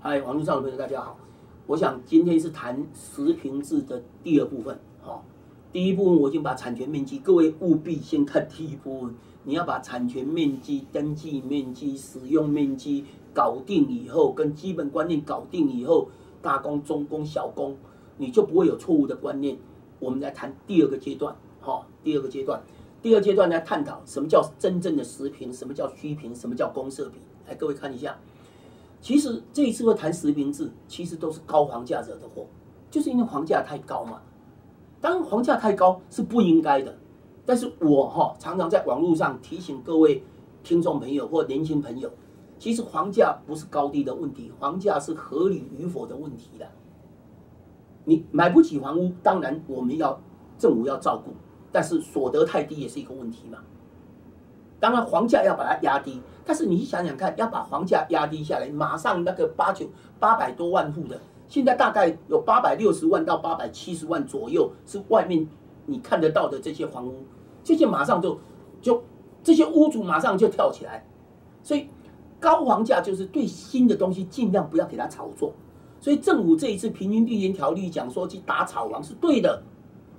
嗨，网络上的朋友大家好，我想今天是谈实平制的第二部分。好，第一部分我已经把产权面积，各位务必先看第一部分。你要把产权面积、登记面积、使用面积搞定以后，跟基本观念搞定以后，大工、中工、小工，你就不会有错误的观念。我们来谈第二个阶段。好，第二个阶段，第二阶段来探讨什么叫真正的实平，什么叫虚平，什么叫公设比。来，各位看一下。其实这一次会谈实名制，其实都是高房价惹的祸，就是因为房价太高嘛。当然，房价太高是不应该的，但是我哈常常在网络上提醒各位听众朋友或年轻朋友，其实房价不是高低的问题，房价是合理与否的问题的。你买不起房屋，当然我们要政府要照顾，但是所得太低也是一个问题嘛。当然，房价要把它压低，但是你想想看，要把房价压低下来，马上那个八九八百多万户的，现在大概有八百六十万到八百七十万左右，是外面你看得到的这些房屋，这些马上就就这些屋主马上就跳起来，所以高房价就是对新的东西尽量不要给它炒作，所以政府这一次平均地权条例讲说去打炒房是对的，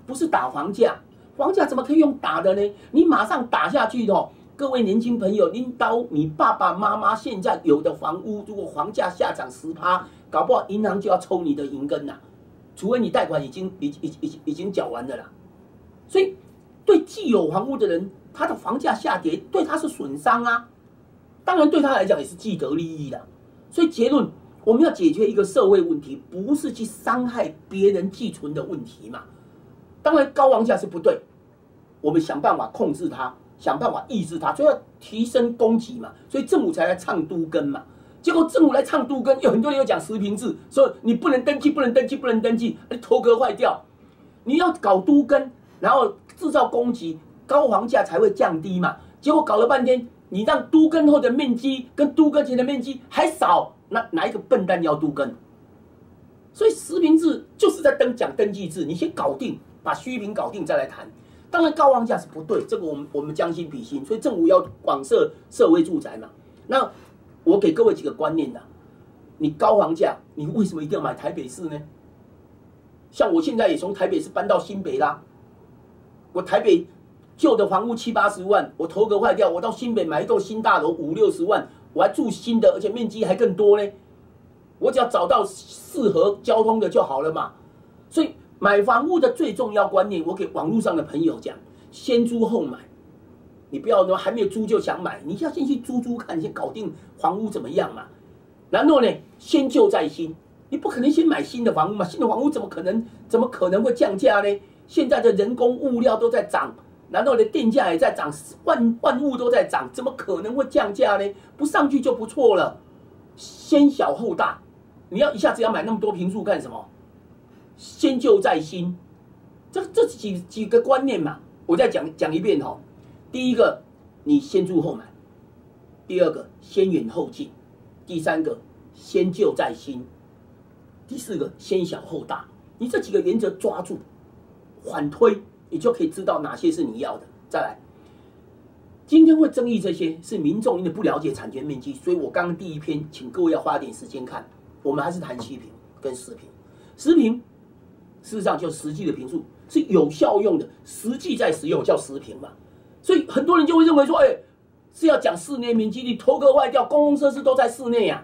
不是打房价，房价怎么可以用打的呢？你马上打下去的。各位年轻朋友，拎刀，你爸爸妈妈现在有的房屋，如果房价下涨十趴，搞不好银行就要抽你的银根呐。除非你贷款已经已已已已经缴完了啦。所以，对既有房屋的人，他的房价下跌对他是损伤啊。当然，对他来讲也是既得利益的。所以结论，我们要解决一个社会问题，不是去伤害别人寄存的问题嘛。当然，高房价是不对，我们想办法控制它。想办法抑制它，所以要提升供给嘛，所以政府才来唱都根嘛。结果政府来唱都根，有很多人又讲实名制，说你不能登记，不能登记，不能登记，头壳坏掉。你要搞都根，然后制造供给，高房价才会降低嘛。结果搞了半天，你让都根后的面积跟都根前的面积还少，那哪一个笨蛋要都根？所以实名制就是在登讲登记制，你先搞定，把虚名搞定再来谈。当然高房价是不对，这个我们我们将心比心，所以政府要广设社会住宅嘛。那我给各位几个观念的，你高房价，你为什么一定要买台北市呢？像我现在也从台北市搬到新北啦，我台北旧的房屋七八十万，我头壳坏掉，我到新北买一栋新大楼五六十万，我还住新的，而且面积还更多呢。我只要找到适合交通的就好了嘛，所以。买房屋的最重要观念，我给网络上的朋友讲：先租后买。你不要说还没有租就想买，你要先去租租看，先搞定房屋怎么样嘛？然后呢，先旧再新，你不可能先买新的房屋嘛？新的房屋怎么可能怎么可能会降价呢？现在的人工物料都在涨，然后呢，电价也在涨，万万物都在涨，怎么可能会降价呢？不上去就不错了。先小后大，你要一下子要买那么多平数干什么？先旧再新，这这几几个观念嘛，我再讲讲一遍哈。第一个，你先住后买；第二个，先远后近；第三个，先旧再新；第四个，先小后大。你这几个原则抓住，反推，你就可以知道哪些是你要的。再来，今天会争议这些，是民众因为不了解产权面积，所以我刚刚第一篇，请各位要花点时间看。我们还是谈七平跟十平，十平。事实上，就实际的平数是有效用的，实际在使用叫实平嘛。所以很多人就会认为说，哎，是要讲室内面积，你头壳坏掉，公共设施都在室内呀？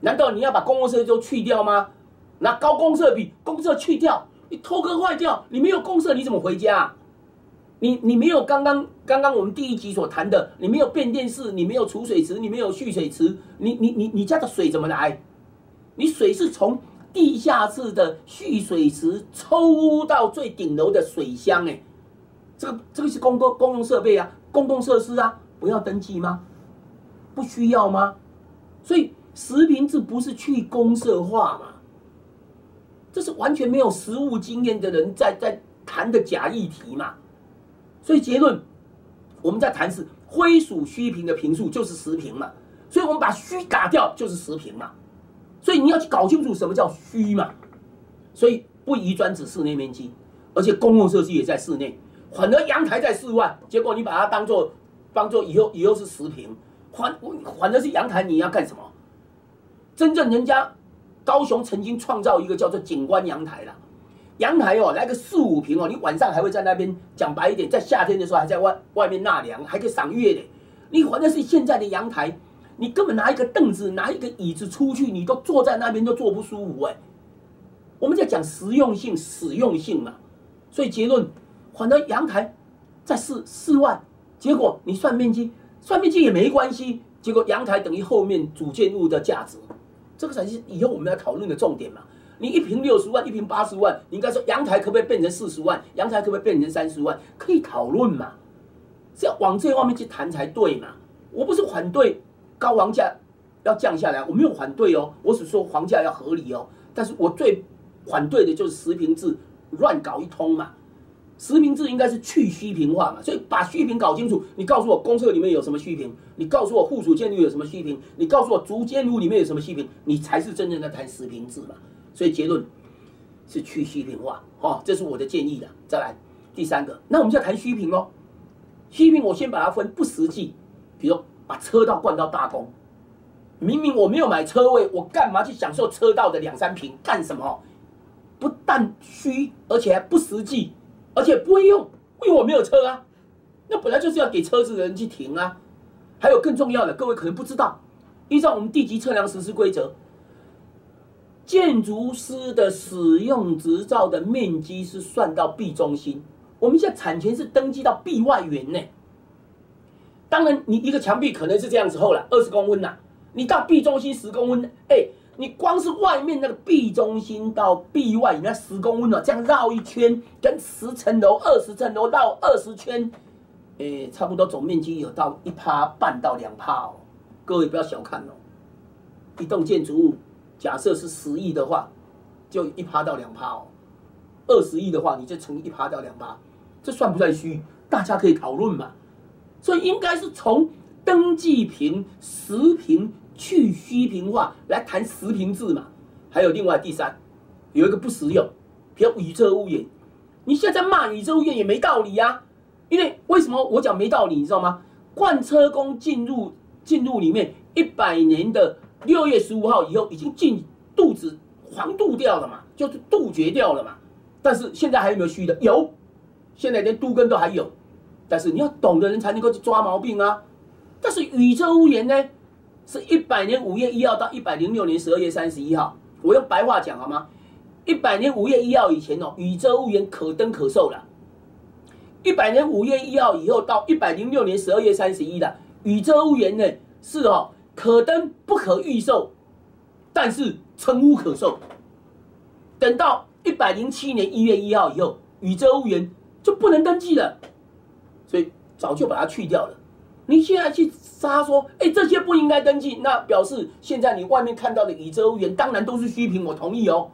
难道你要把公共设施都去掉吗？拿高公设比公设去掉，你头壳坏掉，你没有公设你怎么回家？你你没有刚刚刚刚我们第一集所谈的，你没有变电室，你没有储水池，你没有蓄水池，你你你你家的水怎么来？你水是从。地下室的蓄水池抽到最顶楼的水箱，哎，这个这个是公共公用设备啊，公共设施啊，不要登记吗？不需要吗？所以实名制不是去公社化嘛？这是完全没有实务经验的人在在谈的假议题嘛？所以结论，我们在谈是灰属虚平的平数就是实平嘛？所以我们把虚打掉就是实平嘛？所以你要去搞清楚什么叫虚嘛，所以不宜专指室内面积，而且公共设施也在室内，反而阳台在室外，结果你把它当做当做以后以后是十平，反反而是阳台你要干什么？真正人家高雄曾经创造一个叫做景观阳台了，阳台哦，来个四五平哦，你晚上还会在那边讲白一点，在夏天的时候还在外外面纳凉，还可以赏月的。你反正是现在的阳台，你根本拿一个凳子、拿一个椅子出去，你都坐在那边都坐不舒服哎。我们在讲实用性、实用性嘛，所以结论，反正阳台在四四万，结果你算面积，算面积也没关系，结果阳台等于后面主建物的价值，这个才是以后我们要讨论的重点嘛。你一平六十万，一平八十万，你应该说阳台可不可以变成四十万？阳台可不可以变成三十万？可以讨论嘛。是要往这方面去谈才对嘛？我不是反对高房价要降下来，我没有反对哦，我只说房价要合理哦。但是我最反对的就是实平制乱搞一通嘛。实平制应该是去虚平化嘛，所以把虚平搞清楚。你告诉我公厕里面有什么虚平，你告诉我附属建筑有什么虚平，你告诉我竹间屋里面有什么虚平，你才是真正的谈实平制嘛。所以结论是去虚平化，哦，这是我的建议的。再来第三个，那我们就要谈虚平喽。虚评我先把它分不实际，比如把车道灌到大公，明明我没有买车位，我干嘛去享受车道的两三平？干什么？不但虚，而且还不实际，而且不会用，因为我没有车啊。那本来就是要给车子的人去停啊。还有更重要的，各位可能不知道，依照我们地级测量实施规则，建筑师的使用执照的面积是算到 B 中心。我们现在产权是登记到 B 外缘呢，当然你一个墙壁可能是这样子厚了，二十公分呐，你到壁中心十公分，哎，你光是外面那个壁中心到壁外那十公分了，这样绕一圈，跟十层楼、二十层楼绕二十圈，哎，差不多总面积有到一趴半到两趴哦，各位不要小看哦，一栋建筑物假设是十亿的话，就一趴到两趴哦。二十亿的话，你就乘一趴到两趴，这算不算虚？大家可以讨论嘛。所以应该是从登记平、实平去虚平化来谈实平制嘛。还有另外第三，有一个不实用，比如宇宙屋檐。你现在骂宇宙屋檐也没道理呀，因为为什么我讲没道理？你知道吗？贯车工进入进入里面一百年的六月十五号以后，已经进肚子黄渡掉了嘛，就是杜绝掉了嘛。但是现在还有没有虚的？有，现在连都根都还有。但是你要懂的人才能够去抓毛病啊。但是宇宙屋檐呢，是一百年五月一号到一百零六年十二月三十一号。我用白话讲好吗？一百年五月一号以前哦，宇宙屋檐可登可售了。一百年五月一号以后到一百零六年十二月三十一的宇宙屋檐呢，是哦可登不可预售，但是成屋可售。等到。一百零七年一月一号以后，宇宙屋檐就不能登记了，所以早就把它去掉了。你现在去杀说，哎，这些不应该登记，那表示现在你外面看到的宇宙屋檐当然都是虚平，我同意哦，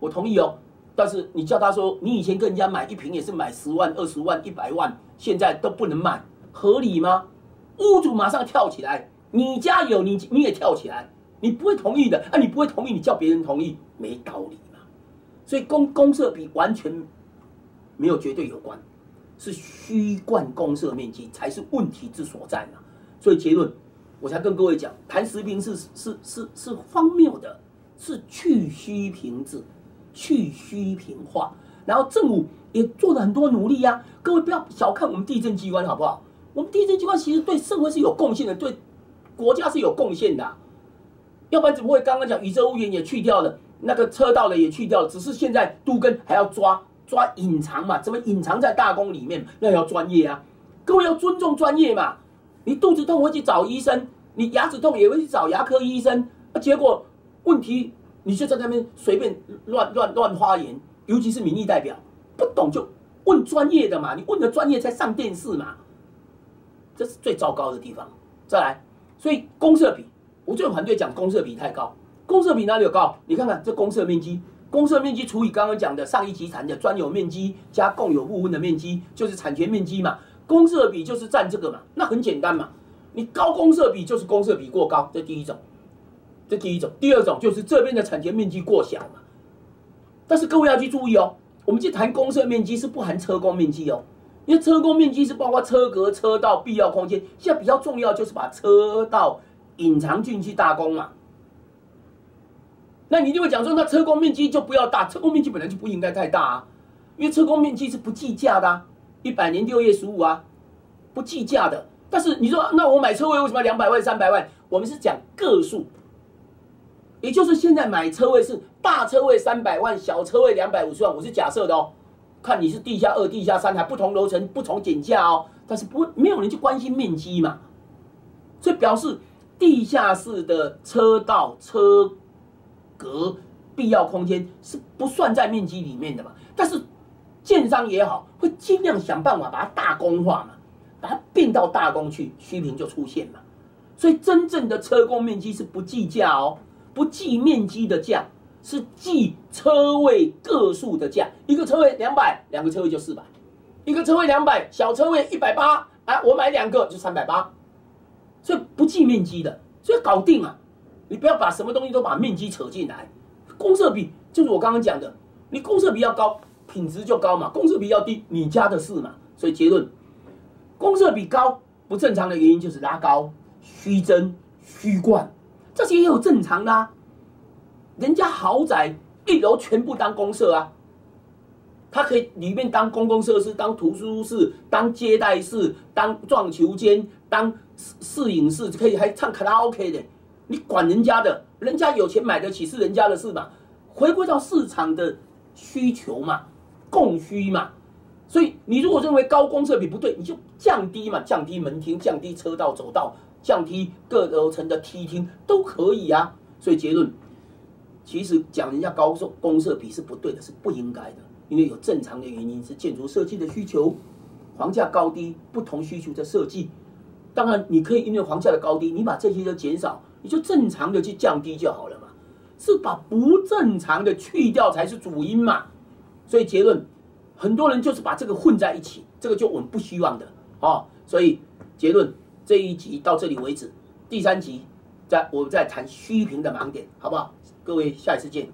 我同意哦。但是你叫他说，你以前跟人家买一瓶也是买十万、二十万、一百万，现在都不能卖，合理吗？屋主马上跳起来，你家有你你也跳起来，你不会同意的啊！你不会同意，你叫别人同意，没道理嘛。所以公公设比完全没有绝对有关，是虚贯公社面积才是问题之所在嘛。所以结论，我才跟各位讲，谈实平是是是是荒谬的，是去虚平制，去虚平化。然后政府也做了很多努力呀，各位不要小看我们地震机关好不好？我们地震机关其实对社会是有贡献的，对国家是有贡献的，要不然怎么会刚刚讲宇宙屋檐也去掉了？那个车道的也去掉了，只是现在都根还要抓抓隐藏嘛？怎么隐藏在大宫里面？那要专业啊！各位要尊重专业嘛！你肚子痛会去找医生，你牙齿痛也会去找牙科医生。啊，结果问题你就在那边随便乱乱乱发言，尤其是民意代表，不懂就问专业的嘛！你问了专业才上电视嘛！这是最糟糕的地方。再来，所以公社比，我最反对讲公社比太高。公设比哪里有高？你看看这公设面积，公设面积除以刚刚讲的上一集谈的专有面积加共有部分的面积，就是产权面积嘛。公设比就是占这个嘛，那很简单嘛。你高公设比就是公设比过高，这第一种，这第一种。第二种就是这边的产权面积过小嘛。但是各位要去注意哦，我们去谈公设面积是不含车工面积哦，因为车工面积是包括车格、车道、必要空间。现在比较重要就是把车道隐藏进去大工嘛。那你就会讲说，那车工面积就不要大，车工面积本来就不应该太大啊，因为车工面积是不计价的，一百年六月十五啊，不计价的。但是你说，那我买车位为什么两百万、三百万？我们是讲个数，也就是现在买车位是大车位三百万，小车位两百五十万，我是假设的哦。看你是地下二、地下三，还不同楼层不同减价哦。但是不没有人去关心面积嘛，所以表示地下室的车道、车格必要空间是不算在面积里面的嘛。但是建商也好，会尽量想办法把它大工化嘛。把它变到大工去，虚平就出现嘛。所以真正的车工面积是不计价哦，不计面积的价，是计车位个数的价。一个车位两百，两个车位就四百；一个车位两百，小车位一百八，啊，我买两个就三百八。所以不计面积的，所以搞定啊！你不要把什么东西都把面积扯进来。公设比就是我刚刚讲的，你公设比要高，品质就高嘛；公设比要低，你家的事嘛。所以结论。公设比高不正常的原因就是拉高、虚增、虚灌，这些也有正常的啊。人家豪宅一楼全部当公设啊，它可以里面当公共设施、当图书室、当接待室、当撞球间、当摄影室，可以还唱卡拉 OK 的。你管人家的，人家有钱买得起是人家的事嘛。回归到市场的需求嘛，供需嘛。所以你如果认为高公设比不对，你就降低嘛，降低门厅，降低车道走道，降低各楼层的梯厅都可以啊。所以结论，其实讲人家高公公设比是不对的，是不应该的，因为有正常的原因是建筑设计的需求，房价高低不同需求的设计。当然你可以因为房价的高低，你把这些都减少，你就正常的去降低就好了嘛。是把不正常的去掉才是主因嘛。所以结论。很多人就是把这个混在一起，这个就我们不希望的哦。所以结论这一集到这里为止，第三集在我们再谈虚平的盲点，好不好？各位下一次见。